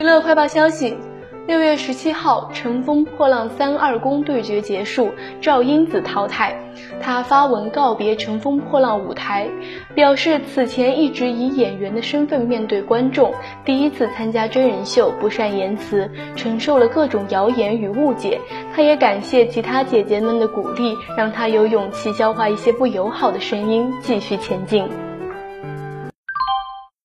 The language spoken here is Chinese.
娱乐快报消息六月十七号乘风破浪三二公对决结束赵英子淘汰。她发文告别乘风破浪舞台表示此前一直以演员的身份面对观众第一次参加真人秀不善言辞承受了各种谣言与误解。她也感谢其他姐姐们的鼓励让她有勇气消化一些不友好的声音继续前进。